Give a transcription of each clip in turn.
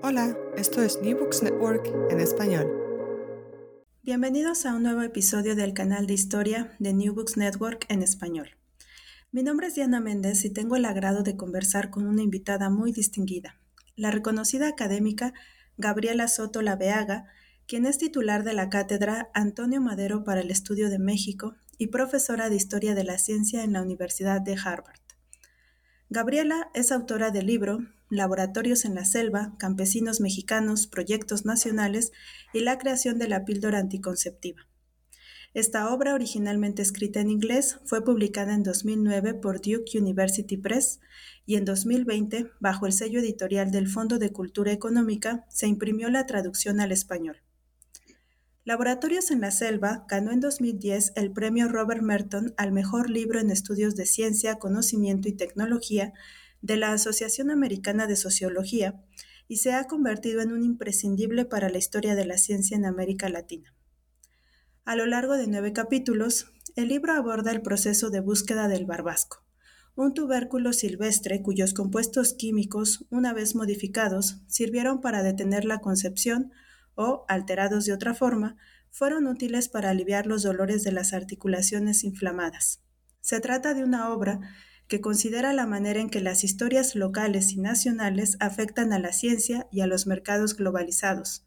Hola, esto es New Books Network en español. Bienvenidos a un nuevo episodio del canal de historia de New Books Network en español. Mi nombre es Diana Méndez y tengo el agrado de conversar con una invitada muy distinguida, la reconocida académica Gabriela Soto Laveaga, quien es titular de la cátedra Antonio Madero para el Estudio de México y profesora de Historia de la Ciencia en la Universidad de Harvard. Gabriela es autora del libro Laboratorios en la Selva, Campesinos Mexicanos, Proyectos Nacionales y la creación de la píldora anticonceptiva. Esta obra, originalmente escrita en inglés, fue publicada en 2009 por Duke University Press y en 2020, bajo el sello editorial del Fondo de Cultura Económica, se imprimió la traducción al español. Laboratorios en la Selva ganó en 2010 el premio Robert Merton al mejor libro en estudios de ciencia, conocimiento y tecnología de la Asociación Americana de Sociología y se ha convertido en un imprescindible para la historia de la ciencia en América Latina. A lo largo de nueve capítulos, el libro aborda el proceso de búsqueda del barbasco, un tubérculo silvestre cuyos compuestos químicos, una vez modificados, sirvieron para detener la concepción o, alterados de otra forma, fueron útiles para aliviar los dolores de las articulaciones inflamadas. Se trata de una obra que considera la manera en que las historias locales y nacionales afectan a la ciencia y a los mercados globalizados,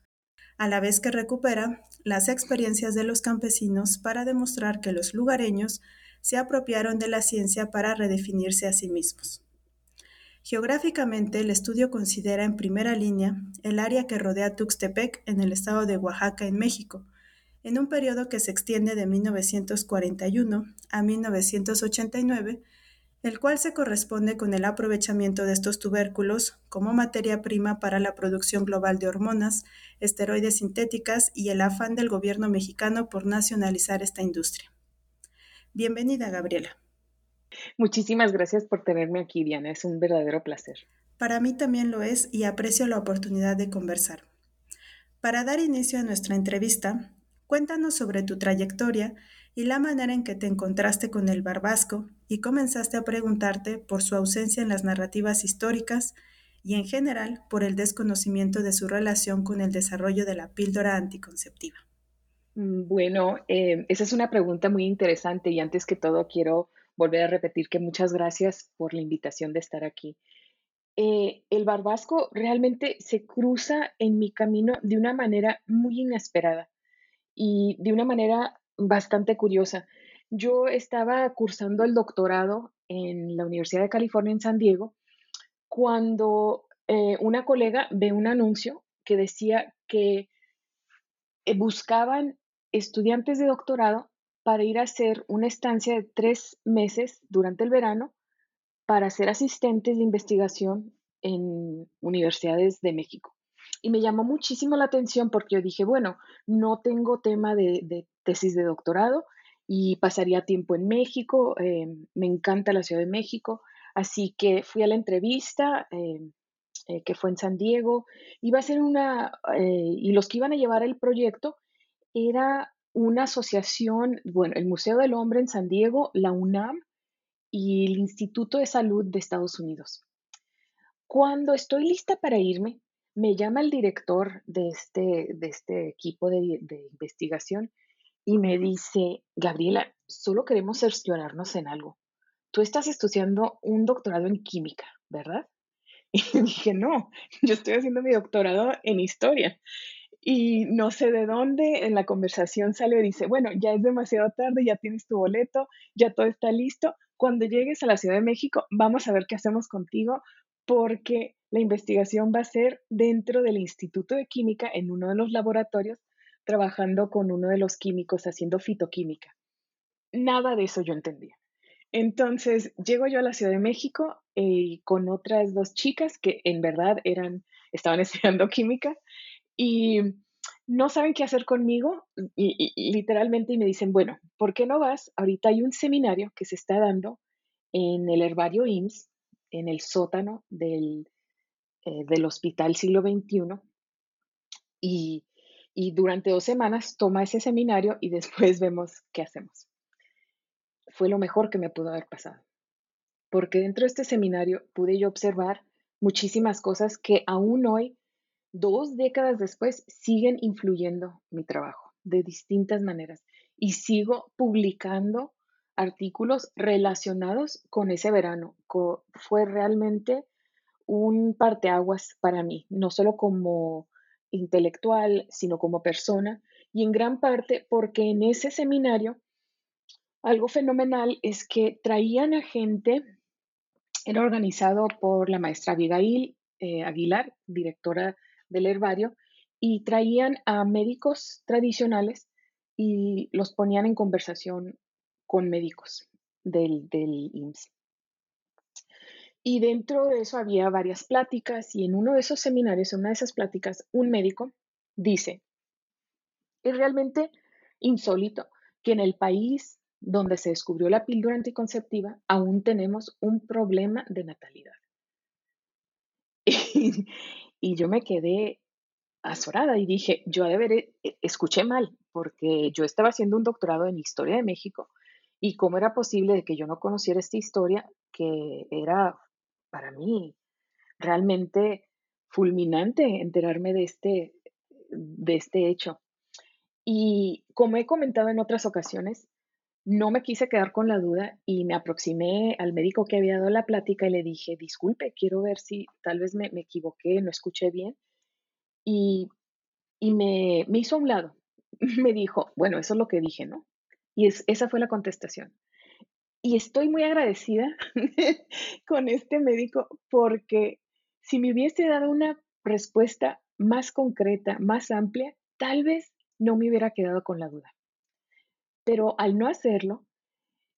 a la vez que recupera las experiencias de los campesinos para demostrar que los lugareños se apropiaron de la ciencia para redefinirse a sí mismos. Geográficamente, el estudio considera en primera línea el área que rodea Tuxtepec en el estado de Oaxaca, en México, en un periodo que se extiende de 1941 a 1989 el cual se corresponde con el aprovechamiento de estos tubérculos como materia prima para la producción global de hormonas, esteroides sintéticas y el afán del gobierno mexicano por nacionalizar esta industria. Bienvenida, Gabriela. Muchísimas gracias por tenerme aquí, Diana. Es un verdadero placer. Para mí también lo es y aprecio la oportunidad de conversar. Para dar inicio a nuestra entrevista, cuéntanos sobre tu trayectoria y la manera en que te encontraste con el barbasco y comenzaste a preguntarte por su ausencia en las narrativas históricas y en general por el desconocimiento de su relación con el desarrollo de la píldora anticonceptiva. Mm, bueno, eh, esa es una pregunta muy interesante y antes que todo quiero volver a repetir que muchas gracias por la invitación de estar aquí. Eh, el barbasco realmente se cruza en mi camino de una manera muy inesperada y de una manera bastante curiosa. Yo estaba cursando el doctorado en la Universidad de California en San Diego cuando eh, una colega ve un anuncio que decía que eh, buscaban estudiantes de doctorado para ir a hacer una estancia de tres meses durante el verano para ser asistentes de investigación en universidades de México. Y me llamó muchísimo la atención porque yo dije, bueno, no tengo tema de, tesis de doctorado y pasaría tiempo en México, eh, me encanta la Ciudad de México, así que fui a la entrevista eh, eh, que fue en San Diego, iba a ser una, y los que iban a llevar el proyecto era una asociación, bueno, el Museo del Hombre en San Diego, la UNAM y el Instituto de Salud de Estados Unidos. Cuando estoy lista para irme, me llama el director de este, de este equipo de, investigación y me dice, Gabriela, solo queremos cerciorarnos en algo. Tú estás estudiando un doctorado en química, ¿verdad? Y dije, no, yo estoy haciendo mi doctorado en historia. Y no sé de dónde en la conversación sale y dice, bueno, ya es demasiado tarde, ya tienes tu boleto, ya todo está listo. Cuando llegues a la Ciudad de México, vamos a ver qué hacemos contigo porque la investigación va a ser dentro del Instituto de Química en uno de los laboratorios, trabajando con uno de los químicos haciendo fitoquímica. Nada de eso yo entendía. Entonces, llego yo a la Ciudad de México eh, con otras dos chicas que en verdad eran, estaban estudiando química y no saben qué hacer conmigo y, literalmente y me dicen, bueno, ¿por qué no vas? Ahorita hay un seminario que se está dando en el herbario IMSS, en el sótano del, eh, del Hospital Siglo XXI y, y durante dos semanas toma ese seminario y después vemos qué hacemos fue lo mejor que me pudo haber pasado, porque dentro de este seminario pude yo observar muchísimas cosas que aún hoy, dos décadas después, siguen influyendo mi trabajo de distintas maneras y sigo publicando artículos relacionados con ese verano. fue realmente un parteaguas para mí, no solo como intelectual, sino como persona, y en gran parte porque en ese seminario algo fenomenal es que traían a gente, era organizado por la maestra Abigail eh, Aguilar, directora del herbario, y traían a médicos tradicionales y los ponían en conversación con médicos del, del IMSS. Y dentro de eso había varias pláticas y en uno de esos seminarios, en una de esas pláticas, un médico dice, es realmente insólito que en el país donde se descubrió la píldora anticonceptiva, aún tenemos un problema de natalidad. Y, yo me quedé azorada y dije, yo de ver, e, escuché mal, porque yo estaba haciendo un doctorado en historia de México y cómo era posible que yo no conociera esta historia que era para mí realmente fulminante enterarme de este, de este hecho. Y como he comentado en otras ocasiones, no me quise quedar con la duda y me aproximé al médico que había dado la plática y le dije, disculpe, quiero ver si tal vez me, equivoqué, no escuché bien. Y, me, hizo a un lado. Me dijo, bueno, eso es lo que dije, ¿no? Y esa fue la contestación. Y estoy muy agradecida con este médico porque si me hubiese dado una respuesta más concreta, más amplia, tal vez no me hubiera quedado con la duda. Pero al no hacerlo,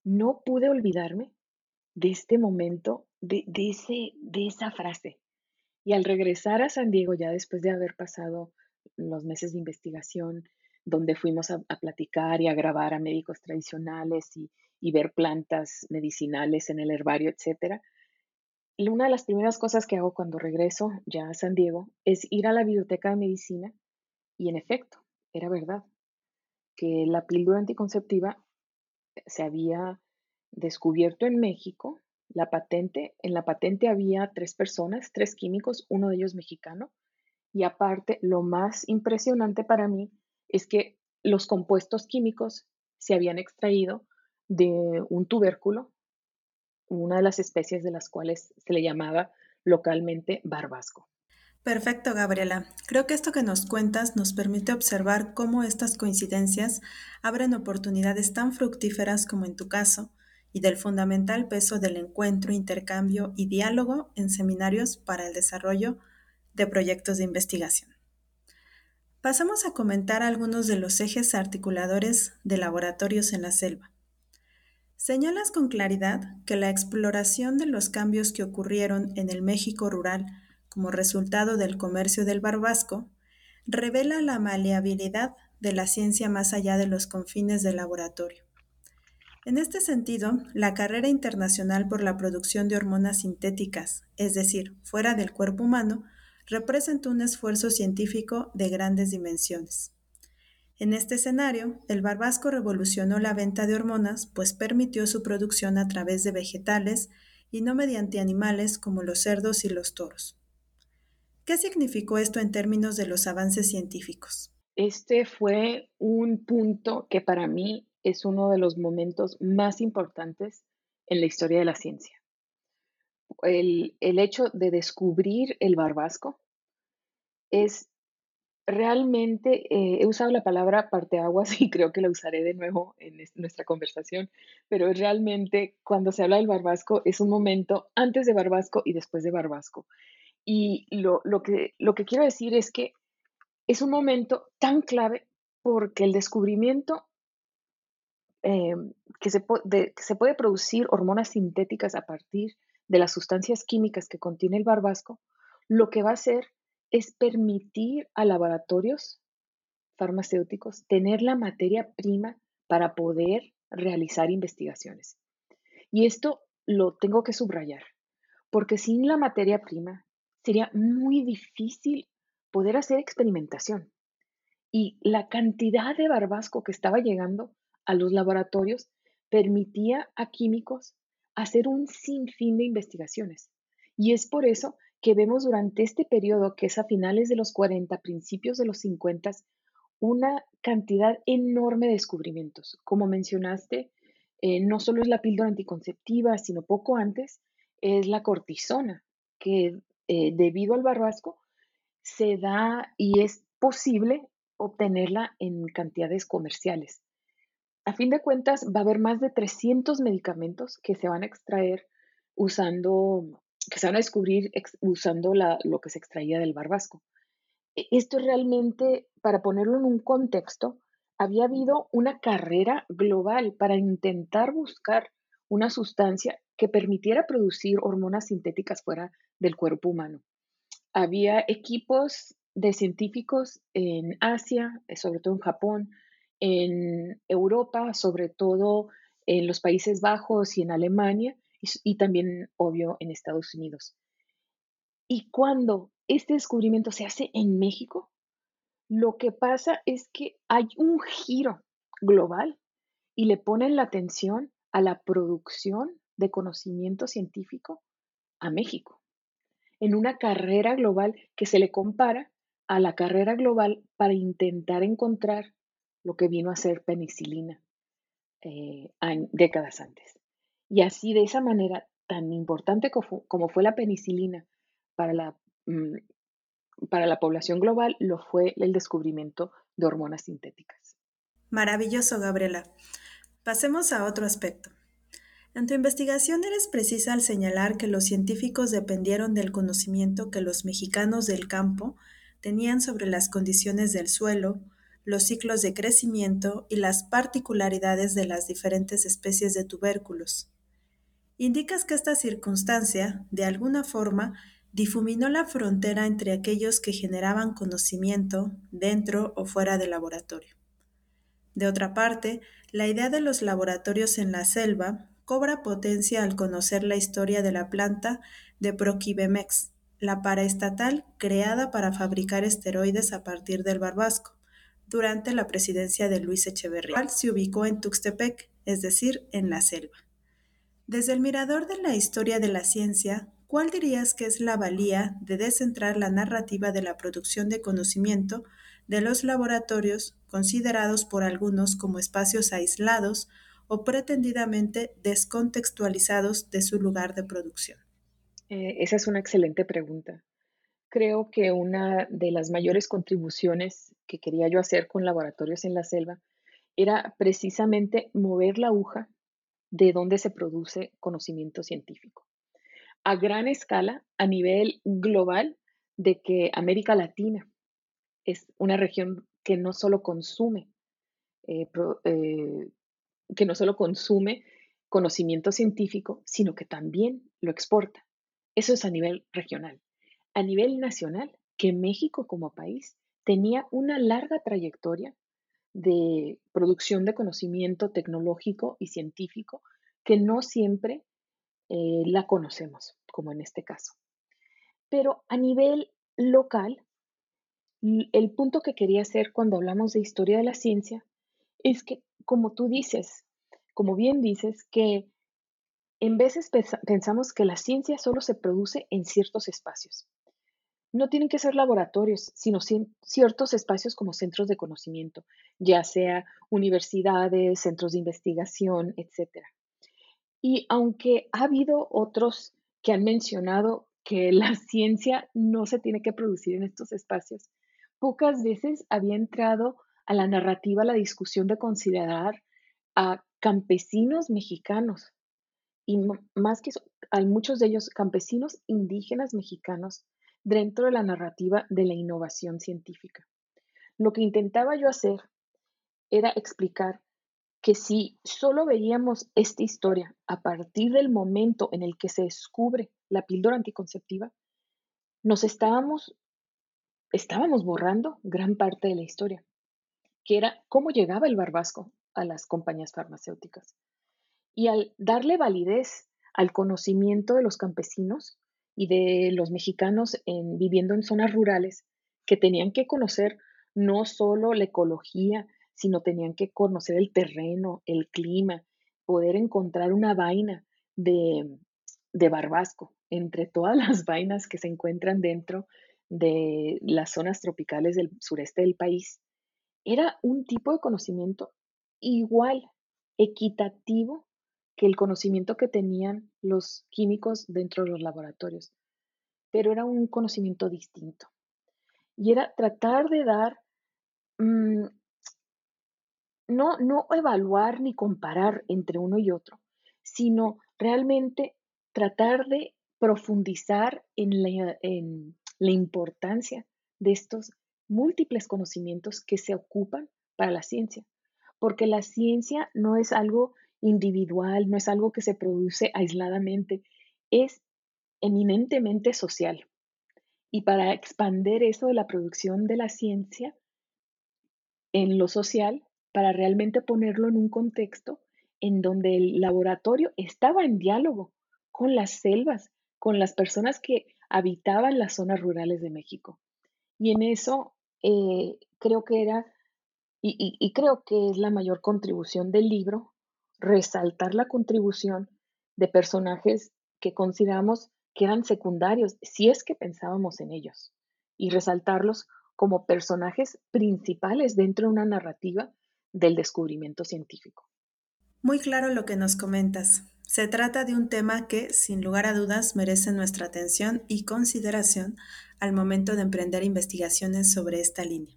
no pude olvidarme de este momento, de, ese, de esa frase. Y al regresar a San Diego, ya después de haber pasado los meses de investigación, donde fuimos a, platicar y a grabar a médicos tradicionales y, y, ver plantas medicinales en el herbario, etc. Una de las primeras cosas que hago cuando regreso ya a San Diego es ir a la biblioteca de medicina y en efecto, era verdad que la píldora anticonceptiva se había descubierto en México, la patente, en la patente había tres personas, tres químicos, uno de ellos mexicano, y aparte, lo más impresionante para mí es que los compuestos químicos se habían extraído de un tubérculo, una de las especies de las cuales se le llamaba localmente barbasco. Perfecto, Gabriela. Creo que esto que nos cuentas nos permite observar cómo estas coincidencias abren oportunidades tan fructíferas como en tu caso y del fundamental peso del encuentro, intercambio y diálogo en seminarios para el desarrollo de proyectos de investigación. Pasamos a comentar algunos de los ejes articuladores de laboratorios en la selva. Señalas con claridad que la exploración de los cambios que ocurrieron en el México rural como resultado del comercio del barbasco, revela la maleabilidad de la ciencia más allá de los confines del laboratorio. En este sentido, la carrera internacional por la producción de hormonas sintéticas, es decir, fuera del cuerpo humano, representa un esfuerzo científico de grandes dimensiones. En este escenario, el barbasco revolucionó la venta de hormonas, pues permitió su producción a través de vegetales y no mediante animales como los cerdos y los toros. ¿Qué significó esto en términos de los avances científicos? Este fue un punto que para mí es uno de los momentos más importantes en la historia de la ciencia. El, el hecho de descubrir el barbasco es realmente, eh, he usado la palabra parteaguas y creo que la usaré de nuevo en nuestra conversación, pero realmente cuando se habla del barbasco es un momento antes de barbasco y después de barbasco. Y lo, que, lo que quiero decir es que es un momento tan clave porque el descubrimiento eh, que, se, que se puede producir hormonas sintéticas a partir de las sustancias químicas que contiene el barbasco, lo que va a hacer es permitir a laboratorios farmacéuticos tener la materia prima para poder realizar investigaciones. Y esto lo tengo que subrayar, porque sin la materia prima sería muy difícil poder hacer experimentación. Y la cantidad de barbasco que estaba llegando a los laboratorios permitía a químicos hacer un sinfín de investigaciones. Y es por eso que vemos durante este periodo, que es a finales de los 40, principios de los 50, una cantidad enorme de descubrimientos. Como mencionaste, eh, no solo es la píldora anticonceptiva, sino poco antes es la cortisona, que eh, debido al barbasco se da y es posible obtenerla en cantidades comerciales. A fin de cuentas, va a haber más de 300 medicamentos que se van a extraer usando que se van a descubrir usando lo que se extraía del barbasco. E, esto realmente, para ponerlo en un contexto, había habido una carrera global para intentar buscar una sustancia que permitiera producir hormonas sintéticas fuera del cuerpo humano. Había equipos de científicos en Asia, eh, sobre todo en Japón, en Europa, sobre todo en los Países Bajos y en Alemania, y, también, obvio, en Estados Unidos. Y cuando este descubrimiento se hace en México, lo que pasa es que hay un giro global y le ponen la atención a la producción de conocimiento científico a México, en una carrera global que se le compara a la carrera global para intentar encontrar lo que vino a ser penicilina eh, décadas antes. Y así, de esa manera, tan importante como fue la penicilina para la, mm, para la población global, lo fue el descubrimiento de hormonas sintéticas. Maravilloso, Gabriela. Pasemos a otro aspecto. En tu investigación eres precisa al señalar que los científicos dependieron del conocimiento que los mexicanos del campo tenían sobre las condiciones del suelo, los ciclos de crecimiento y las particularidades de las diferentes especies de tubérculos. Indicas que esta circunstancia, de alguna forma, difuminó la frontera entre aquellos que generaban conocimiento dentro o fuera del laboratorio. De otra parte, la idea de los laboratorios en la selva cobra potencia al conocer la historia de la planta de Proquibemex, la paraestatal creada para fabricar esteroides a partir del barbasco, durante la presidencia de Luis Echeverría, se ubicó en Tuxtepec, es decir, en la selva. Desde el mirador de la historia de la ciencia, ¿cuál dirías que es la valía de descentrar la narrativa de la producción de conocimiento de los laboratorios, considerados por algunos como espacios aislados o pretendidamente descontextualizados de su lugar de producción? Eh, esa es una excelente pregunta. Creo que una de las mayores contribuciones que quería yo hacer con laboratorios en la selva era precisamente mover la aguja de dónde se produce conocimiento científico. A gran escala, a nivel global, de que América Latina es una región que no solo consume, eh, eh, que no solo consume conocimiento científico, sino que también lo exporta. Eso es a nivel regional. A nivel nacional, que México como país tenía una larga trayectoria de producción de conocimiento tecnológico y científico que no siempre eh, la conocemos, como en este caso. Pero a nivel local, el punto que quería hacer cuando hablamos de historia de la ciencia es que, como tú dices, como bien dices, que en veces pensamos que la ciencia solo se produce en ciertos espacios no tienen que ser laboratorios, sino ciertos espacios como centros de conocimiento, ya sea universidades, centros de investigación, etc. Y aunque ha habido otros que han mencionado que la ciencia no se tiene que producir en estos espacios. Pocas veces había entrado a la narrativa la discusión de considerar a campesinos mexicanos y más que eso, hay muchos de ellos campesinos indígenas mexicanos dentro de la narrativa de la innovación científica. Lo que intentaba yo hacer era explicar que si solo veíamos esta historia a partir del momento en el que se descubre la píldora anticonceptiva, nos estábamos, estábamos borrando gran parte de la historia, que era cómo llegaba el barbasco a las compañías farmacéuticas. Y al darle validez al conocimiento de los campesinos y de los mexicanos en, viviendo en zonas rurales, que tenían que conocer no solo la ecología, sino tenían que conocer el terreno, el clima, poder encontrar una vaina de, de barbasco entre todas las vainas que se encuentran dentro de las zonas tropicales del sureste del país. Era un tipo de conocimiento igual, equitativo que el conocimiento que tenían los químicos dentro de los laboratorios, pero era un conocimiento distinto. Y era tratar de dar mm, no, no evaluar ni comparar entre uno y otro, sino realmente tratar de profundizar en la, en la importancia de estos múltiples conocimientos que se ocupan para la ciencia, porque la ciencia no es algo individual, no es algo que se produce aisladamente, es eminentemente social. Y para expander eso de la producción de la ciencia en lo social, para realmente ponerlo en un contexto en donde el laboratorio estaba en diálogo con las selvas, con las personas que habitaban las zonas rurales de México. Y en eso eh, creo que era, y, creo que es la mayor contribución del libro, resaltar la contribución de personajes que consideramos que eran secundarios, si es que pensábamos en ellos, y resaltarlos como personajes principales dentro de una narrativa del descubrimiento científico. Muy claro lo que nos comentas. Se trata de un tema que, sin lugar a dudas, merece nuestra atención y consideración al momento de emprender investigaciones sobre esta línea.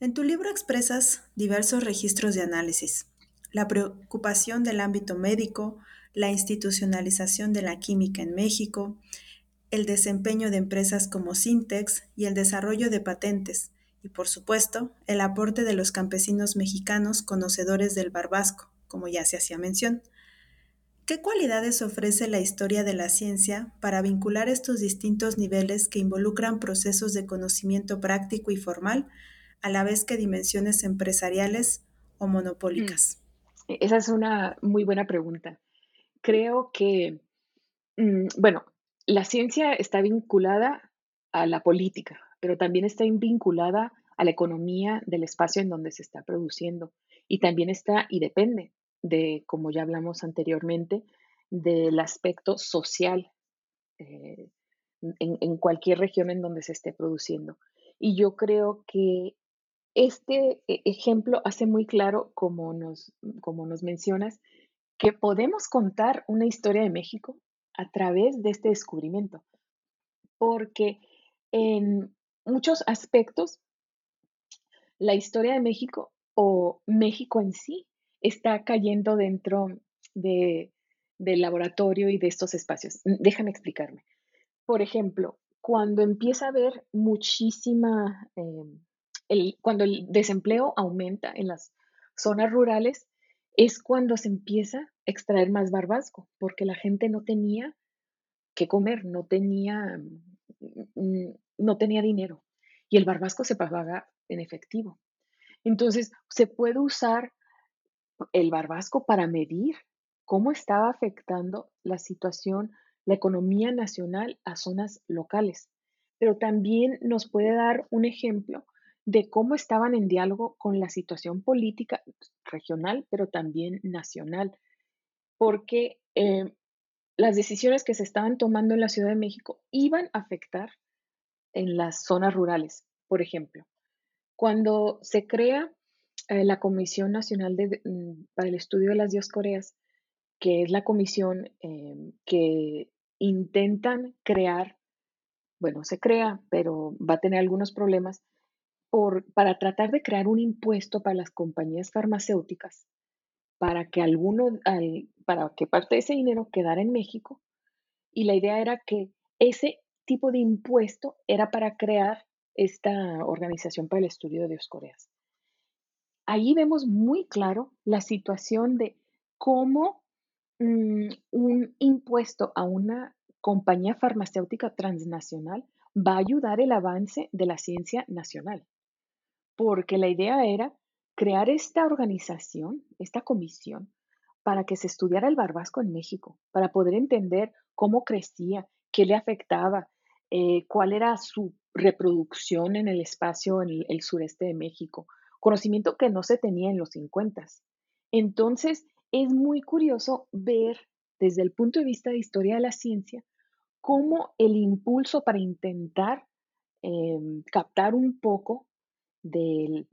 En tu libro expresas diversos registros de análisis, la preocupación del ámbito médico, la institucionalización de la química en México, el desempeño de empresas como Sintex y el desarrollo de patentes, y por supuesto el aporte de los campesinos mexicanos conocedores del barbasco, como ya se hacía mención. ¿Qué cualidades ofrece la historia de la ciencia para vincular estos distintos niveles que involucran procesos de conocimiento práctico y formal, a la vez que dimensiones empresariales o monopólicas? Mm. E-, esa es una muy buena pregunta. Creo que, mm, bueno, la ciencia está vinculada a la política, pero también está vinculada a la economía del espacio en donde se está produciendo. Y también está y depende de, como ya hablamos anteriormente, del aspecto social eh, en, cualquier región en donde se esté produciendo. Y yo creo que este e, ejemplo hace muy claro, como nos, como nos mencionas, que podemos contar una historia de México a través de este descubrimiento. Porque en muchos aspectos, la historia de México o México en sí está cayendo dentro de, del laboratorio y de estos espacios. Déjame explicarme. Por ejemplo, cuando empieza a haber muchísima, em, cuando el desempleo aumenta en las zonas rurales, es cuando se empieza a extraer más barbasco, porque la gente no tenía que comer, no tenía mm, no tenía dinero y el barbasco se pagaba en efectivo. Entonces, se puede usar el barbasco para medir cómo estaba afectando la situación, la economía nacional a zonas locales, pero también nos puede dar un ejemplo de cómo estaban en diálogo con la situación política regional, pero también nacional, porque eh, las decisiones que se estaban tomando en la Ciudad de México iban a afectar en las zonas rurales, por ejemplo. Cuando se crea eh, la Comisión Nacional mm, para el Estudio de las Dioscoreas, que es la comisión em, que intentan crear, bueno, se crea, pero va a tener algunos problemas, por, para tratar de crear un impuesto para las compañías farmacéuticas, para que alguno, para que parte de ese dinero quedara en México. Y la idea era que ese tipo de impuesto era para crear esta organización para el estudio de Dioscoreas. Ahí vemos muy claro la situación de cómo mm, un impuesto a una compañía farmacéutica transnacional va a ayudar el avance de la ciencia nacional. Porque la idea era crear esta organización, esta comisión, para que se estudiara el barbasco en México, para poder entender cómo crecía, qué le afectaba, eh, cuál era su reproducción en el espacio en el, sureste de México, conocimiento que no se tenía en los 50. Entonces, es muy curioso ver desde el punto de vista de historia de la ciencia cómo el impulso para intentar em, captar un poco de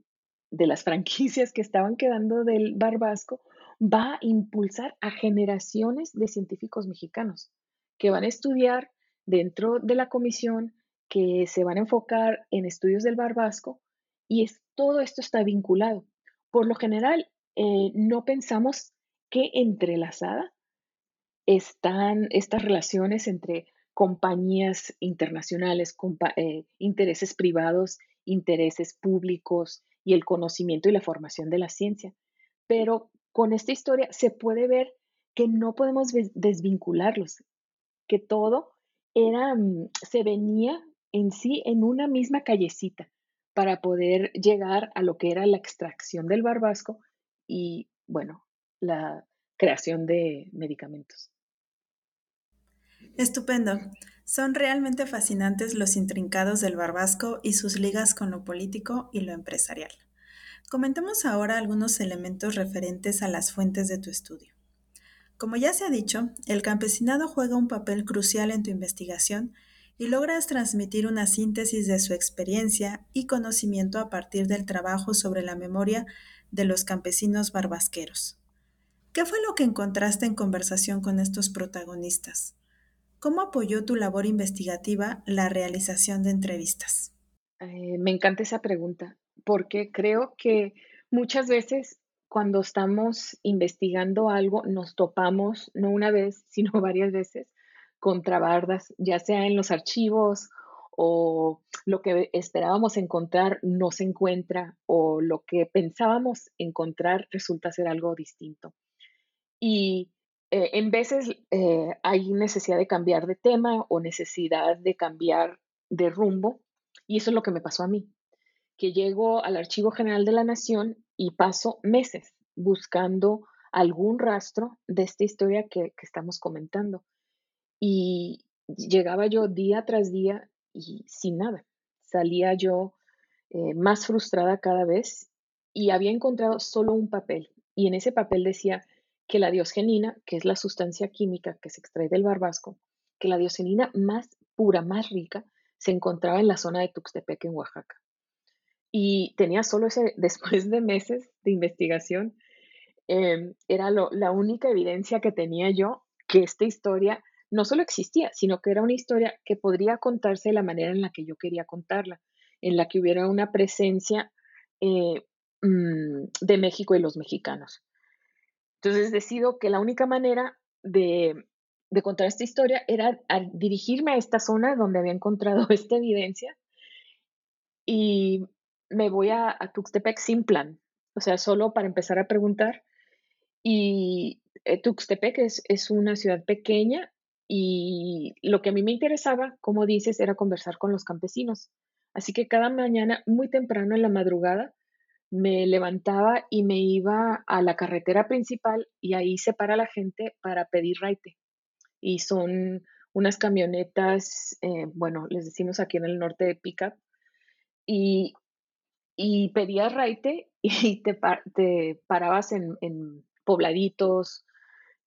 las franquicias que estaban quedando del Barbasco va a impulsar a generaciones de científicos mexicanos que van a estudiar dentro de la comisión, que se van a enfocar en estudios del Barbasco y todo esto está vinculado. Por lo general, eh, no pensamos que entrelazada están estas relaciones entre compañías internacionales, eh, intereses privados, intereses públicos y el conocimiento y la formación de la ciencia. Pero con esta historia se puede ver que no podemos desvincularlos, que todo era, mm, se venía en sí en una misma callecita para poder llegar a lo que era la extracción del barbasco y, bueno, la creación de medicamentos. Estupendo. Son realmente fascinantes los intrincados del barbasco y sus ligas con lo político y lo empresarial. Comentemos ahora algunos elementos referentes a las fuentes de tu estudio. Como ya se ha dicho, el campesinado juega un papel crucial en tu investigación y logras transmitir una síntesis de su experiencia y conocimiento a partir del trabajo sobre la memoria de los campesinos barbasqueros. ¿Qué fue lo que encontraste en conversación con estos protagonistas? ¿Cómo apoyó tu labor investigativa la realización de entrevistas? Eh, me encanta esa pregunta porque creo que muchas veces cuando estamos investigando algo nos topamos no una vez, sino varias veces con trabardas, ya sea en los archivos o lo que esperábamos encontrar no se encuentra o lo que pensábamos encontrar resulta ser algo distinto. Y eh, en veces eh, hay necesidad de cambiar de tema o necesidad de cambiar de rumbo, y eso es lo que me pasó a mí, que llego al Archivo General de la Nación y paso meses buscando algún rastro de esta historia que, estamos comentando. Y llegaba yo día tras día y sin nada. Salía yo eh, más frustrada cada vez y había encontrado solo un papel. Y en ese papel decía que la diosgenina, que es la sustancia química que se extrae del barbasco, que la diosgenina más pura, más rica, se encontraba en la zona de Tuxtepec, en Oaxaca. Y tenía solo ese, después de meses de investigación, em, era la única evidencia que tenía yo que esta historia no solo existía, sino que era una historia que podría contarse de la manera en la que yo quería contarla, en la que hubiera una presencia eh, mm, de México y los mexicanos. Entonces decido que la única manera de, contar esta historia era dirigirme a esta zona donde había encontrado esta evidencia y me voy a, Tuxtepec sin plan, o sea, solo para empezar a preguntar. Y eh, Tuxtepec es, es una ciudad pequeña y lo que a mí me interesaba, como dices, era conversar con los campesinos. Así que cada mañana, muy temprano en la madrugada, me levantaba y me iba a la carretera principal y ahí se para la gente para pedir raite. Y son unas camionetas, eh, bueno, les decimos aquí en el norte de pickup, y, y pedías raite y te, te parabas en, pobladitos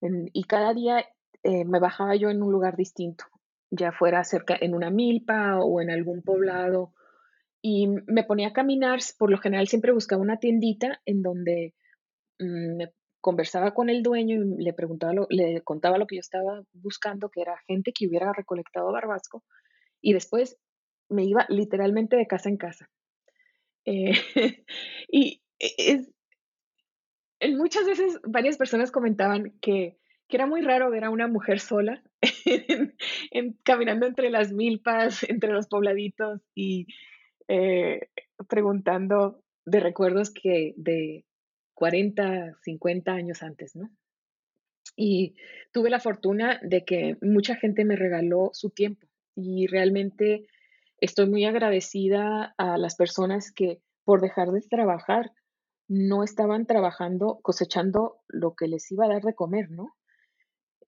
y cada día eh, me bajaba yo en un lugar distinto, ya fuera cerca en una milpa o en algún poblado y me ponía a caminar, por lo general siempre buscaba una tiendita en donde mm, me conversaba con el dueño y le preguntaba, le contaba lo que yo estaba buscando, que era gente que hubiera recolectado barbasco, y después me iba literalmente de casa en casa. Eh, y es, muchas veces varias personas comentaban que, era muy raro ver a una mujer sola caminando entre las milpas, entre los pobladitos y eh, preguntando de recuerdos que de 40, 50 años antes, ¿no? Y tuve la fortuna de que mucha gente me regaló su tiempo y realmente estoy muy agradecida a las personas que por dejar de trabajar no estaban trabajando, cosechando lo que les iba a dar de comer, ¿no?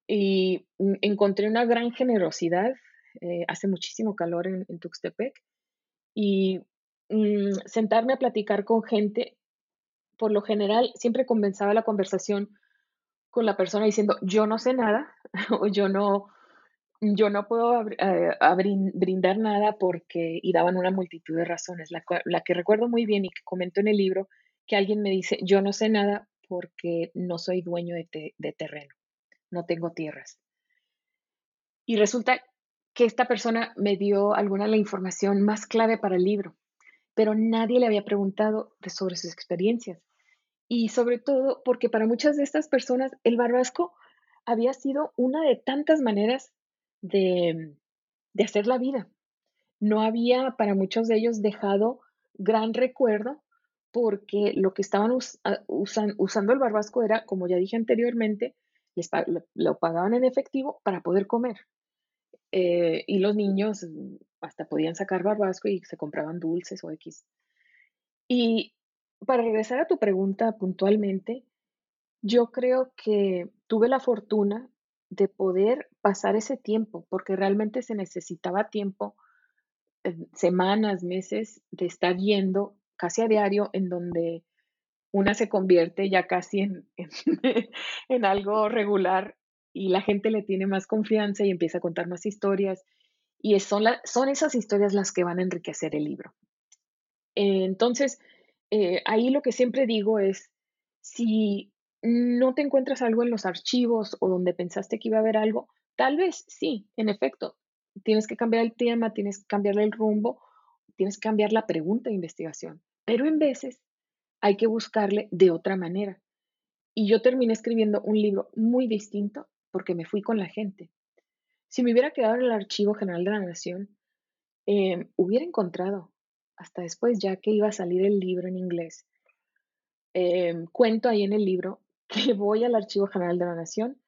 Y encontré una gran generosidad, eh, hace muchísimo calor en, en Tuxtepec, y mm, sentarme a platicar con gente, por lo general siempre comenzaba la conversación con la persona diciendo, yo no sé nada, o yo no, yo no puedo eh, brindar nada porque, y daban una multitud de razones. La, que recuerdo muy bien y que comento en el libro, que alguien me dice, yo no sé nada porque no soy dueño de, de terreno, no tengo tierras. Y resulta que esta persona me dio alguna de la información más clave para el libro, pero nadie le había preguntado sobre sus experiencias. Y sobre todo porque para muchas de estas personas el barbasco había sido una de tantas maneras de, hacer la vida. No había para muchos de ellos dejado gran recuerdo porque lo que estaban ah, usando el barbasco era, como ya dije anteriormente, lo pagaban en efectivo para poder comer. Eh, y los niños hasta podían sacar barbasco y se compraban dulces o X. Y para regresar a tu pregunta puntualmente, yo creo que tuve la fortuna de poder pasar ese tiempo, porque realmente se necesitaba tiempo, semanas, meses, de estar yendo casi a diario, en donde una se convierte ya casi en, en algo regular y la gente le tiene más confianza y empieza a contar más historias. Y son, son esas historias las que van a enriquecer el libro. entonces, eh, ahí lo que siempre digo es, si no te encuentras algo en los archivos o donde pensaste que iba a haber algo, tal vez sí, en efecto, tienes que cambiar el tema, tienes que cambiarle el rumbo, tienes que cambiar la pregunta de investigación. Pero en veces hay que buscarle de otra manera. Y yo terminé escribiendo un libro muy distinto porque me fui con la gente. Si me hubiera quedado en el Archivo General de la Nación, em, hubiera encontrado, hasta después ya que iba a salir el libro en inglés, em, cuento ahí en el libro que voy al Archivo General de la Nación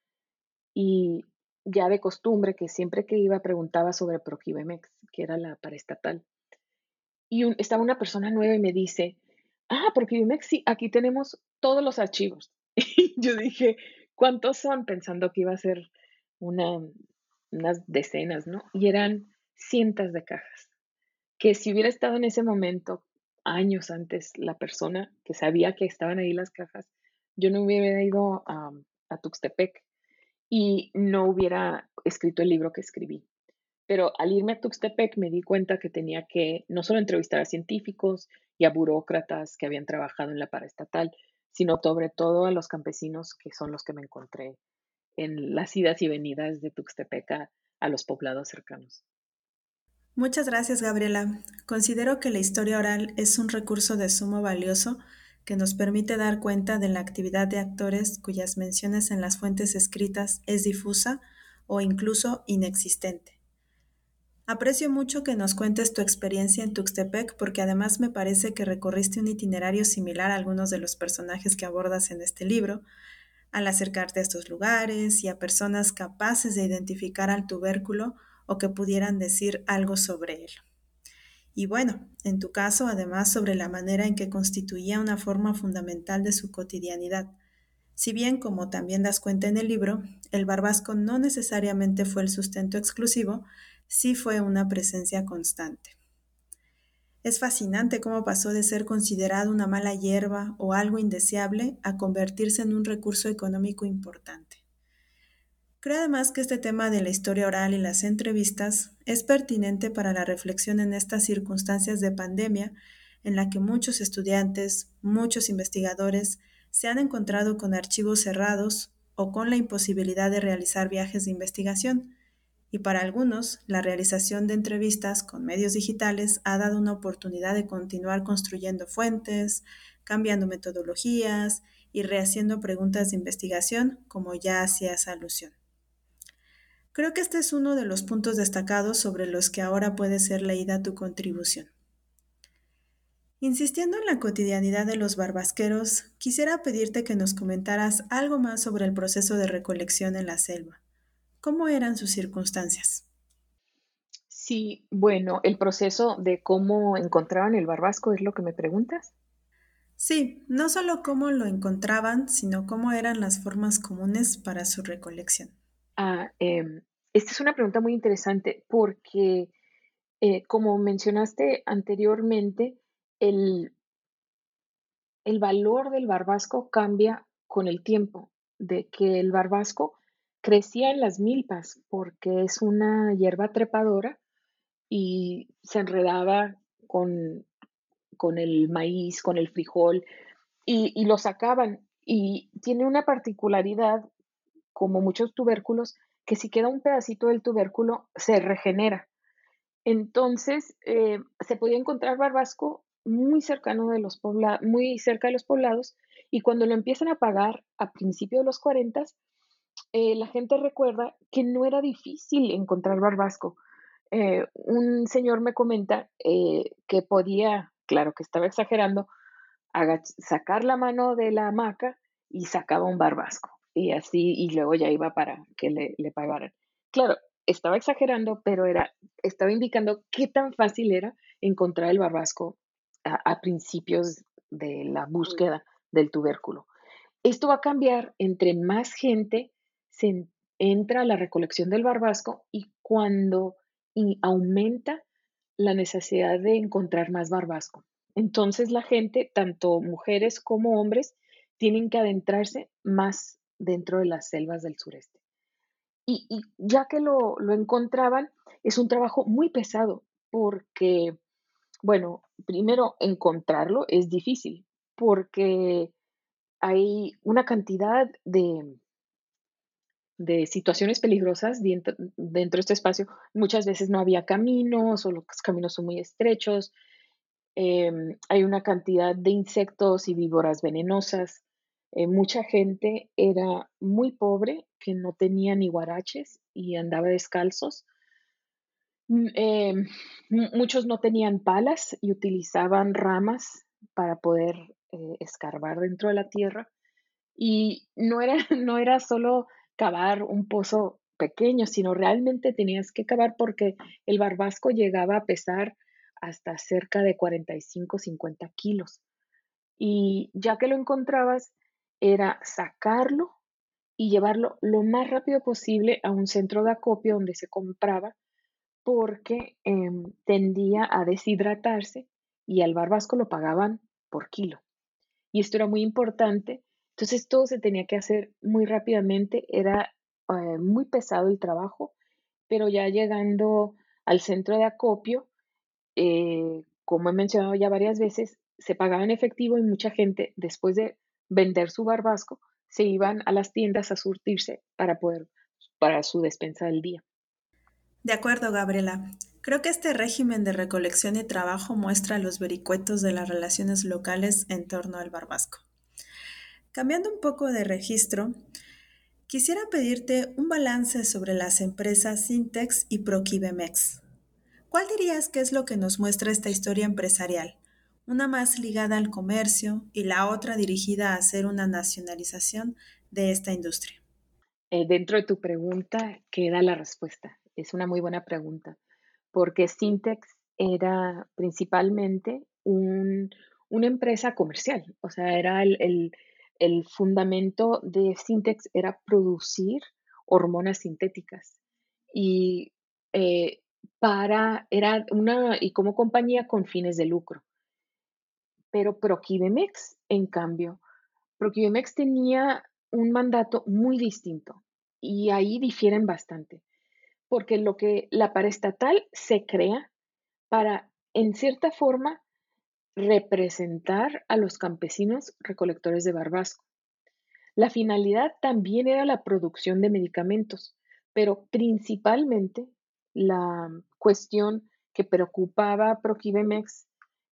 y ya de costumbre que siempre que iba preguntaba sobre Proquibemex, que era la paraestatal. Y estaba una persona nueva y me dice, ah, Proquibemex, sí, aquí tenemos todos los archivos. Y yo dije, ¿Cuántos son? Pensando que iba a ser una, unas decenas, ¿no? Y eran cientos de cajas. Que si hubiera estado en ese momento, años antes, la persona que sabía que estaban ahí las cajas, yo no hubiera ido a, a Tuxtepec y no hubiera escrito el libro que escribí. Pero al irme a Tuxtepec me di cuenta que tenía que no solo entrevistar a científicos y a burócratas que habían trabajado en la paraestatal, sino sobre todo a los campesinos que son los que me encontré en las idas y venidas de Tuxtepeca a los poblados cercanos. Muchas gracias, Gabriela. Considero que la historia oral es un recurso de sumo valioso que nos permite dar cuenta de la actividad de actores cuyas menciones en las fuentes escritas es difusa o incluso inexistente. Aprecio mucho que nos cuentes tu experiencia en Tuxtepec porque además me parece que recorriste un itinerario similar a algunos de los personajes que abordas en este libro, al acercarte a estos lugares y a personas capaces de identificar al tubérculo o que pudieran decir algo sobre él. Y bueno, en tu caso, además, sobre la manera en que constituía una forma fundamental de su cotidianidad. Si bien, como también das cuenta en el libro, el barbasco no necesariamente fue el sustento exclusivo, sí fue una presencia constante. Es fascinante cómo pasó de ser considerado una mala hierba o algo indeseable a convertirse en un recurso económico importante. Creo además que este tema de la historia oral y las entrevistas es pertinente para la reflexión en estas circunstancias de pandemia en la que muchos estudiantes, muchos investigadores se han encontrado con archivos cerrados o con la imposibilidad de realizar viajes de investigación, y para algunos, la realización de entrevistas con medios digitales ha dado una oportunidad de continuar construyendo fuentes, cambiando metodologías y rehaciendo preguntas de investigación, como ya hacías alusión. Creo que este es uno de los puntos destacados sobre los que ahora puede ser leída tu contribución. Insistiendo en la cotidianidad de los barbasqueros, quisiera pedirte que nos comentaras algo más sobre el proceso de recolección en la selva. ¿Cómo eran sus circunstancias? Sí, bueno, el proceso de cómo encontraban el barbasco es lo que me preguntas. Sí, no solo cómo lo encontraban, sino cómo eran las formas comunes para su recolección. Ah, em, esta es una pregunta muy interesante porque, eh, como mencionaste anteriormente, el, el valor del barbasco cambia con el tiempo, de que el barbasco crecía en las milpas porque es una hierba trepadora y se enredaba con, con el maíz, con el frijol y, y lo sacaban. Y tiene una particularidad, como muchos tubérculos, que si queda un pedacito del tubérculo, se regenera. Entonces, eh, se podía encontrar barbasco muy cercano de los poblados, muy cerca de los poblados, y cuando lo empiezan a pagar a principios de los 40, eh, la gente recuerda que no era difícil encontrar barbasco. Eh, un señor me comenta eh, que podía, claro que estaba exagerando, sacar la mano de la hamaca y sacaba un barbasco. Y así, y luego ya iba para que le, le pagaran. Claro, estaba exagerando, pero era, estaba indicando qué tan fácil era encontrar el barbasco a, principios de la búsqueda del tubérculo. Esto va a cambiar entre más gente se entra a la recolección del barbasco y cuando aumenta la necesidad de encontrar más barbasco. Entonces la gente, tanto mujeres como hombres, tienen que adentrarse más dentro de las selvas del sureste. Y, ya que lo, lo, encontraban, es un trabajo muy pesado porque bueno, primero encontrarlo es difícil porque hay una cantidad de, de situaciones peligrosas dentro, de este espacio. Muchas veces no había caminos o los caminos son muy estrechos. Em, hay una cantidad de insectos y víboras venenosas. Eh, mucha gente era muy pobre, que no tenía ni guaraches y andaba descalzos. Mm, em, muchos no tenían palas y utilizaban ramas para poder eh, escarbar dentro de la tierra. Y no era, no era solo cavar un pozo pequeño, sino realmente tenías que cavar porque el barbasco llegaba a pesar hasta cerca de 45, 50 kilos. Y ya que lo encontrabas, era sacarlo y llevarlo lo más rápido posible a un centro de acopio donde se compraba porque em, tendía a deshidratarse y al barbasco lo pagaban por kilo. Y esto era muy importante. Entonces todo se tenía que hacer muy rápidamente. Era eh, muy pesado el trabajo, pero ya llegando al centro de acopio, eh, como he mencionado ya varias veces, se pagaba en efectivo y mucha gente, después de vender su barbasco, se iban a las tiendas a surtirse para poder, para su despensa del día. De acuerdo, Gabriela. Creo que este régimen de recolección y trabajo muestra los vericuetos de las relaciones locales en torno al barbasco. Cambiando un poco de registro, quisiera pedirte un balance sobre las empresas Sintex y Proquibemex. ¿Cuál dirías que es lo que nos muestra esta historia empresarial? Una más ligada al comercio y la otra dirigida a hacer una nacionalización de esta industria. Eh, dentro de tu pregunta queda la respuesta. Es una muy buena pregunta, porque Syntex era principalmente una empresa comercial, o sea, era el, fundamento de Syntex era producir hormonas sintéticas y eh, para, era una, y como compañía con fines de lucro. Pero Proquibemex, en cambio, Proquibemex tenía un mandato muy distinto y ahí difieren bastante porque lo que la paraestatal se crea para, en cierta forma, representar a los campesinos recolectores de barbasco. La finalidad también era la producción de medicamentos, pero principalmente la cuestión que preocupaba a Proquibemex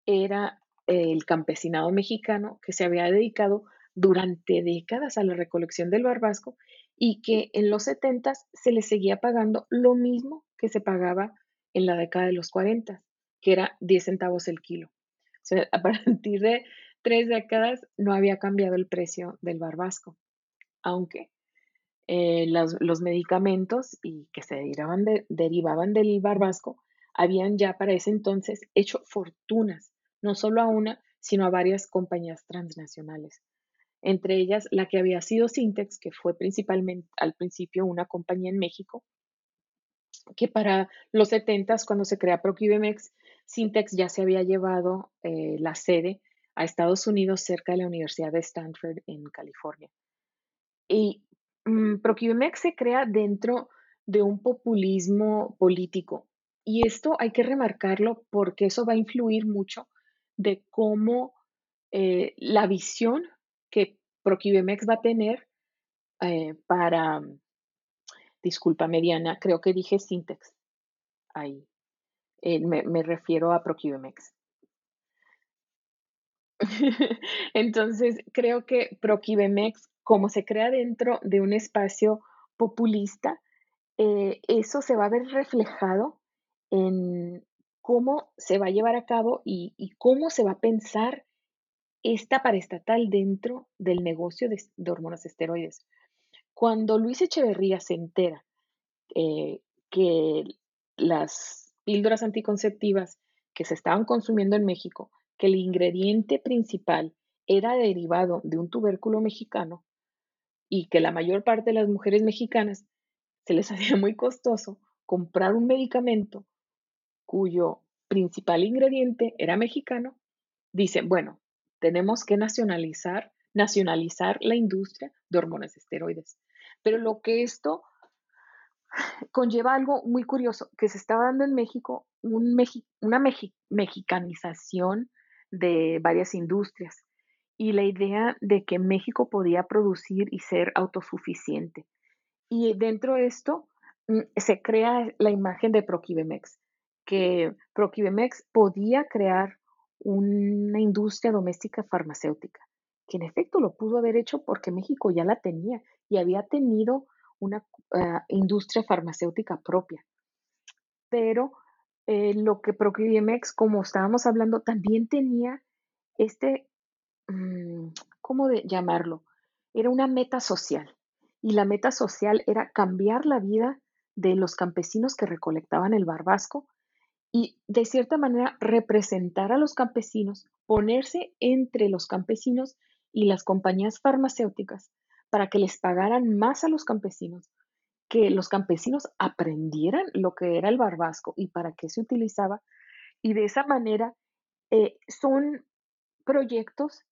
era el campesinado mexicano que se había dedicado durante décadas a la recolección del barbasco y que en los 70 se le seguía pagando lo mismo que se pagaba en la década de los 40, que era 10 centavos el kilo. A partir de tres décadas no había cambiado el precio del barbasco, aunque eh, los, medicamentos y que se derivaban, derivaban del barbasco habían ya para ese entonces hecho fortunas no solo a una, sino a varias compañías transnacionales. Entre ellas la que había sido Syntex, que fue principalmente al principio una compañía en México, que para los 70 cuando se crea Proquibemex, Syntex ya se había llevado eh, la sede a Estados Unidos cerca de la Universidad de Stanford en California. Y um, se crea dentro de un populismo político. Y esto hay que remarcarlo porque eso va a influir mucho de cómo eh, la visión que Proquibemex va a tener eh, para, disculpa, Mediana, creo que dije Syntex. Ahí. Eh, me, refiero a Proquibemex. Entonces, creo que Proquibemex, como se crea dentro de un espacio populista, eso se va a ver reflejado en cómo se va a llevar a cabo y, cómo se va a pensar esta paraestatal dentro del negocio de, hormonas esteroides. Cuando Luis Echeverría se entera eh, que las píldoras anticonceptivas que se estaban consumiendo en México, que el ingrediente principal era derivado de un tubérculo mexicano y que la mayor parte de las mujeres mexicanas se les hacía muy costoso comprar un medicamento cuyo principal ingrediente era mexicano, dice, bueno, tenemos que nacionalizar, nacionalizar la industria de hormonas esteroides. Pero lo que esto conlleva algo muy curioso, que se estaba dando en México una mexicanización de varias industrias y la idea de que México podía producir y ser autosuficiente. Y dentro de esto mm, se crea la imagen de Proquibemex que Proquibemex podía crear una industria doméstica farmacéutica, que en efecto lo pudo haber hecho porque México ya la tenía y había tenido una ah, industria farmacéutica propia. Pero eh, lo que Proquibemex, como estábamos hablando, también tenía este, mm, ¿cómo de llamarlo? Era una meta social. Y la meta social era cambiar la vida de los campesinos que recolectaban el barbasco y de cierta manera representar a los campesinos, ponerse entre los campesinos y las compañías farmacéuticas para que les pagaran más a los campesinos, que los campesinos aprendieran lo que era el barbasco y para qué se utilizaba. Y de esa manera eh, son proyectos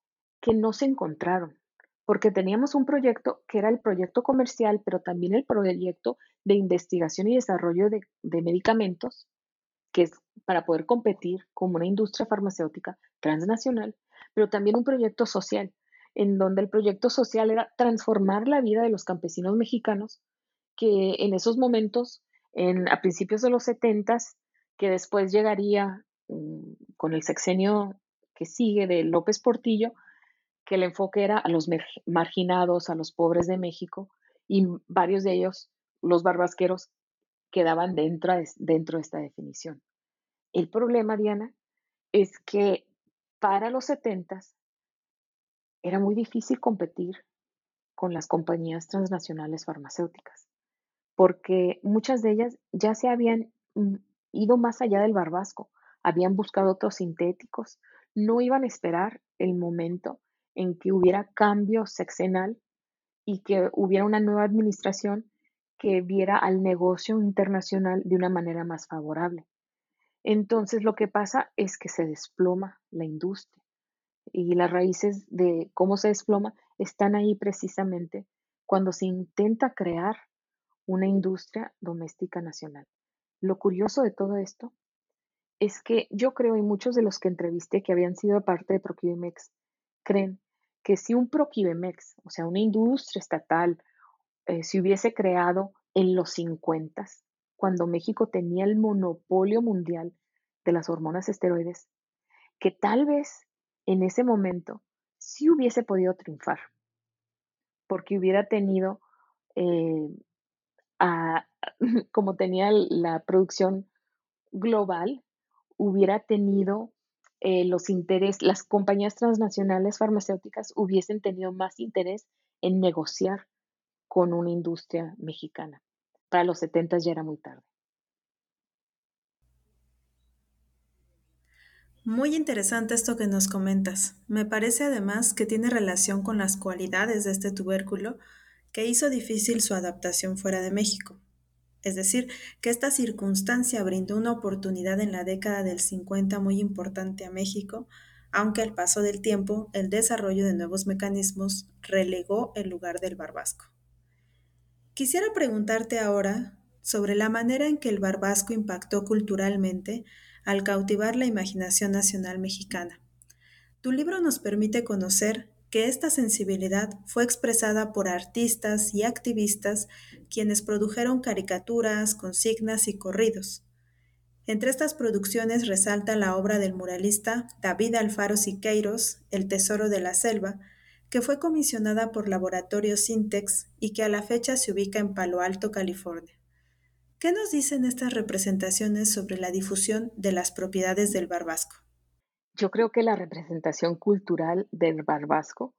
que no se encontraron, porque teníamos un proyecto que era el proyecto comercial, pero también el proyecto de investigación y desarrollo de, de medicamentos, que es para poder competir como una industria farmacéutica transnacional, pero también un proyecto social, en donde el proyecto social era transformar la vida de los campesinos mexicanos, que en esos momentos, en, a principios de los 70, que después llegaría mm, con el sexenio que sigue de López Portillo, que el enfoque era a los marginados, a los pobres de México, y varios de ellos, los barbasqueros, quedaban dentro, dentro de esta definición. El problema, Diana, es que para los 70 era muy difícil competir con las compañías transnacionales farmacéuticas, porque muchas de ellas ya se habían mm, ido más allá del barbasco, habían buscado otros sintéticos, no iban a esperar el momento en que hubiera cambio sexenal y que hubiera una nueva administración que viera al negocio internacional de una manera más favorable. Entonces lo que pasa es que se desploma la industria y las raíces de cómo se desploma están ahí precisamente cuando se intenta crear una industria doméstica nacional. Lo curioso de todo esto es que yo creo y muchos de los que entrevisté que habían sido parte de Proquibemex creen que si un Proquibemex, o sea, una industria estatal, eh, se hubiese creado en los 50, cuando México tenía el monopolio mundial de las hormonas esteroides, que tal vez en ese momento sí hubiese podido triunfar, porque hubiera tenido, eh, como tenía la producción global, hubiera tenido eh, los intereses, las compañías transnacionales farmacéuticas hubiesen tenido más interés en negociar con una industria mexicana. Para los 70 ya era muy tarde. Muy interesante esto que nos comentas. Me parece además que tiene relación con las cualidades de este tubérculo que hizo difícil su adaptación fuera de México. Es decir, que esta circunstancia brindó una oportunidad en la década del 50 muy importante a México, aunque al paso del tiempo el desarrollo de nuevos mecanismos relegó el lugar del barbasco. Quisiera preguntarte ahora sobre la manera en que el barbasco impactó culturalmente al cautivar la imaginación nacional mexicana. Tu libro nos permite conocer que esta sensibilidad fue expresada por artistas y activistas quienes produjeron caricaturas, consignas y corridos. Entre estas producciones resalta la obra del muralista David Alfaro Siqueiros, El Tesoro de la Selva, que fue comisionada por Laboratorio Sintex y que a la fecha se ubica en Palo Alto, California. ¿Qué nos dicen estas representaciones sobre la difusión de las propiedades del barbasco? Yo creo que la representación cultural del barbasco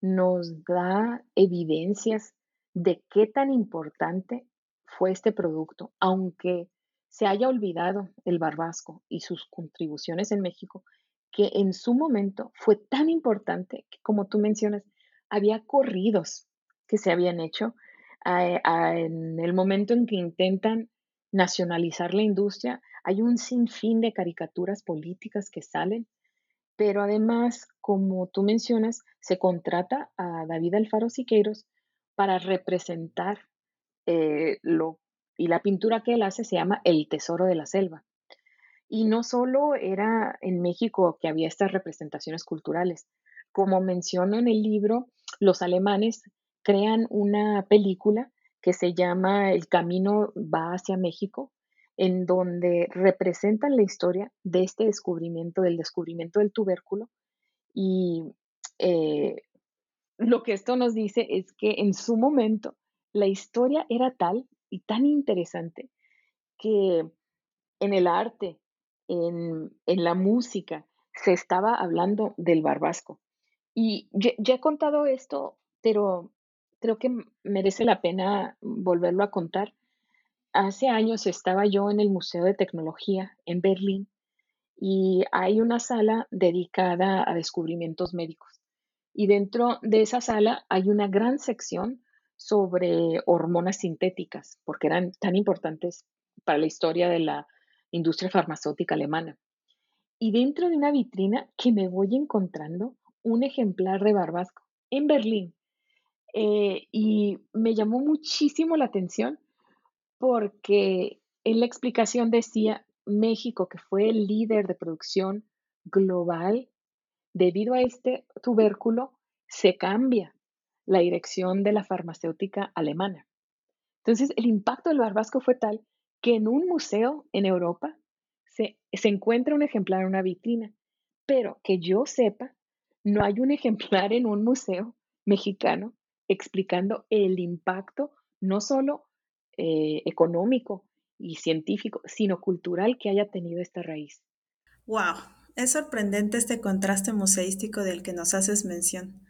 nos da evidencias de qué tan importante fue este producto, aunque se haya olvidado el barbasco y sus contribuciones en México, que en su momento fue tan importante que, como tú mencionas, había corridos que se habían hecho en el momento en que intentan nacionalizar la industria, hay un sinfín de caricaturas políticas que salen, pero además, como tú mencionas, se contrata a David Alfaro Siqueiros para representar eh, lo, y la pintura que él hace se llama El Tesoro de la Selva. Y no solo era en México que había estas representaciones culturales, como menciono en el libro, los alemanes crean una película que se llama El camino va hacia México, en donde representan la historia de este descubrimiento, del descubrimiento del tubérculo. Y eh, lo que esto nos dice es que en su momento la historia era tal y tan interesante que en el arte, en, la música, se estaba hablando del barbasco. Y ya he contado esto, pero creo que merece la pena volverlo a contar. Hace años estaba yo en el Museo de Tecnología en Berlín y hay una sala dedicada a descubrimientos médicos. Y dentro de esa sala hay una gran sección sobre hormonas sintéticas, porque eran tan importantes para la historia de la industria farmacéutica alemana. Y dentro de una vitrina que me voy encontrando un ejemplar de Barbasco en Berlín, eh, y me llamó muchísimo la atención porque en la explicación decía México, que fue el líder de producción global, debido a este tubérculo, se cambia la dirección de la farmacéutica alemana. Entonces, el impacto del barbasco fue tal que en un museo en Europa se, se encuentra un ejemplar en una vitrina, pero que yo sepa, no hay un ejemplar en un museo mexicano explicando el impacto no solo eh, económico y científico, sino cultural que haya tenido esta raíz. ¡Wow! Es sorprendente este contraste museístico del que nos haces mención.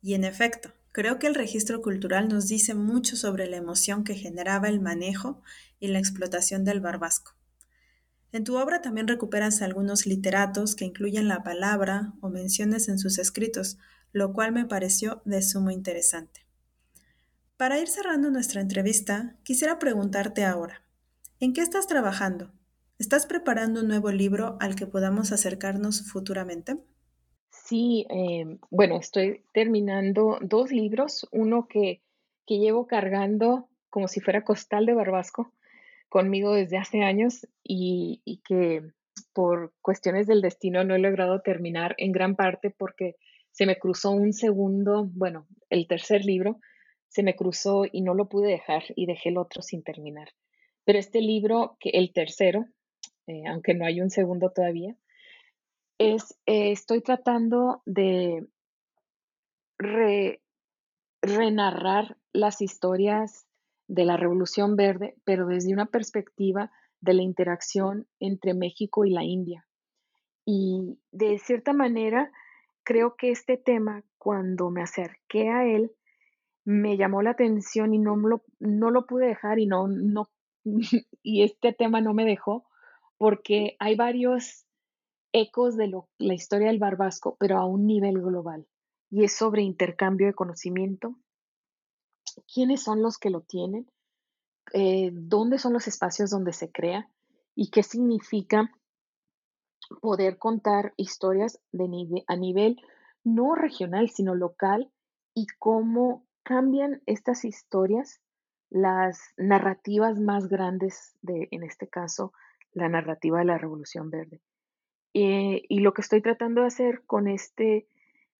Y en efecto, creo que el registro cultural nos dice mucho sobre la emoción que generaba el manejo y la explotación del barbasco. En tu obra también recuperas algunos literatos que incluyen la palabra o menciones en sus escritos, lo cual me pareció de sumo interesante. Para ir cerrando nuestra entrevista, quisiera preguntarte ahora, ¿en qué estás trabajando? ¿Estás preparando un nuevo libro al que podamos acercarnos futuramente? Sí, em, bueno, estoy terminando dos libros, uno que, que llevo cargando como si fuera costal de Barbasco conmigo desde hace años y, y, que por cuestiones del destino no he logrado terminar en gran parte porque se me cruzó un segundo, bueno, el tercer libro se me cruzó y no lo pude dejar y dejé el otro sin terminar. Pero este libro, que el tercero, eh, aunque no hay un segundo todavía, es, eh, estoy tratando de renarrar las historias de la Revolución Verde, pero desde una perspectiva de la interacción entre México y la India. Y de cierta manera, creo que este tema, cuando me acerqué a él, me llamó la atención y no lo, no lo pude dejar y no, no, y este tema no me dejó, porque hay varios ecos de la historia del barbasco, pero a un nivel global. Y es sobre intercambio de conocimiento. ¿Quiénes son los que lo tienen? Eh, ¿Dónde son los espacios donde se crea? ¿Y qué significa poder contar historias de a nivel no regional, sino local? Y cómo cambian estas historias las narrativas más grandes de, en este caso, la narrativa de la Revolución Verde. Eh, y lo que estoy tratando de hacer con, este,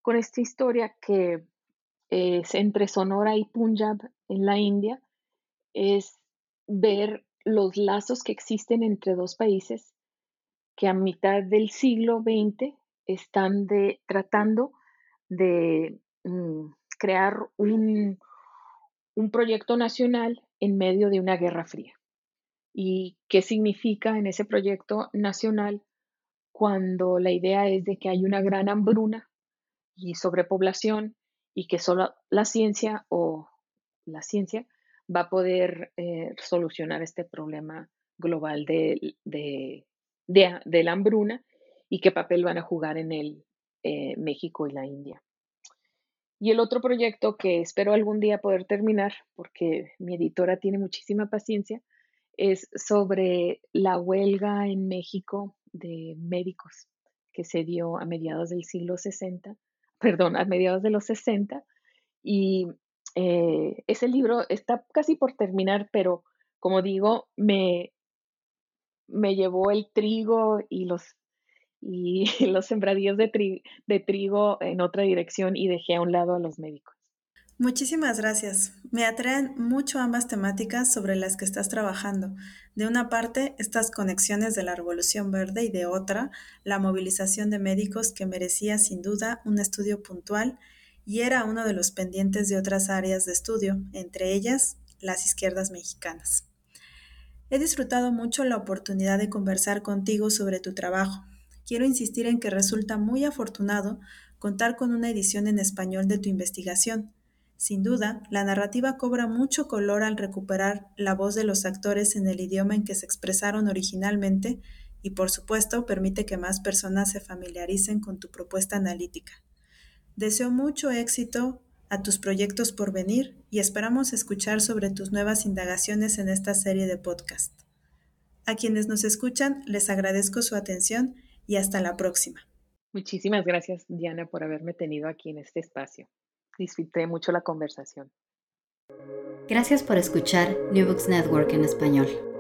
con esta historia que es entre Sonora y Punjab en la India es ver los lazos que existen entre dos países que a mitad del siglo XX están tratando de mm, crear un, un proyecto nacional en medio de una guerra fría. ¿Y qué significa en ese proyecto nacional cuando la idea es de que hay una gran hambruna y sobrepoblación y que solo la ciencia o la ciencia va a poder eh, solucionar este problema global de, de, la hambruna y qué papel van a jugar en el eh, México y la India. Y el otro proyecto que espero algún día poder terminar, porque mi editora tiene muchísima paciencia, es sobre la huelga en México de médicos que se dio a mediados del siglo 60, perdón, a mediados de los 60. Y eh, ese libro está casi por terminar, pero como digo, me, me llevó el trigo y los, y los sembradíos de, de trigo en otra dirección y dejé a un lado a los médicos. Muchísimas gracias. Me atraen mucho ambas temáticas sobre las que estás trabajando. De una parte, estas conexiones de la Revolución Verde y de otra, la movilización de médicos que merecía sin duda un estudio puntual y era uno de los pendientes de otras áreas de estudio, entre ellas las izquierdas mexicanas. He disfrutado mucho la oportunidad de conversar contigo sobre tu trabajo. Quiero insistir en que resulta muy afortunado contar con una edición en español de tu investigación sin duda, la narrativa cobra mucho color al recuperar la voz de los actores en el idioma en que se expresaron originalmente y por supuesto permite que más personas se familiaricen con tu propuesta analítica. Deseo mucho éxito a tus proyectos por venir y esperamos escuchar sobre tus nuevas indagaciones en esta serie de podcast. A quienes nos escuchan les agradezco su atención y hasta la próxima. Muchísimas gracias Diana por haberme tenido aquí en este espacio disfruté mucho la conversación. Gracias por escuchar New Books Network en español.